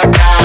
I got.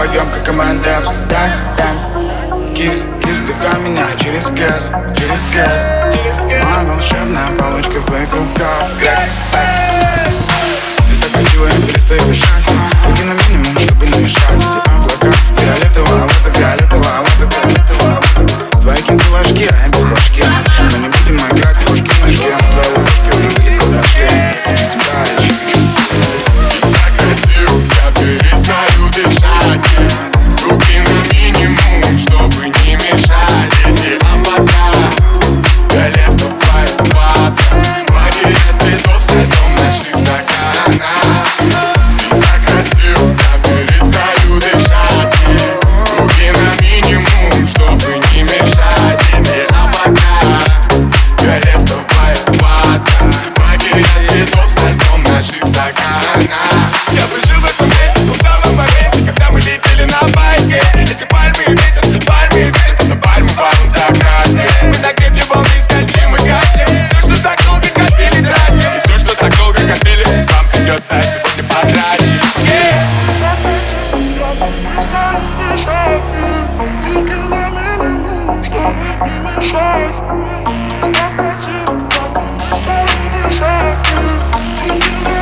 пойдем как команда. Данс, данс, кис, кис, дыхай меня через газ, через газ Моя волшебная палочка в твоих руках. Stop that shit. Stop that shit.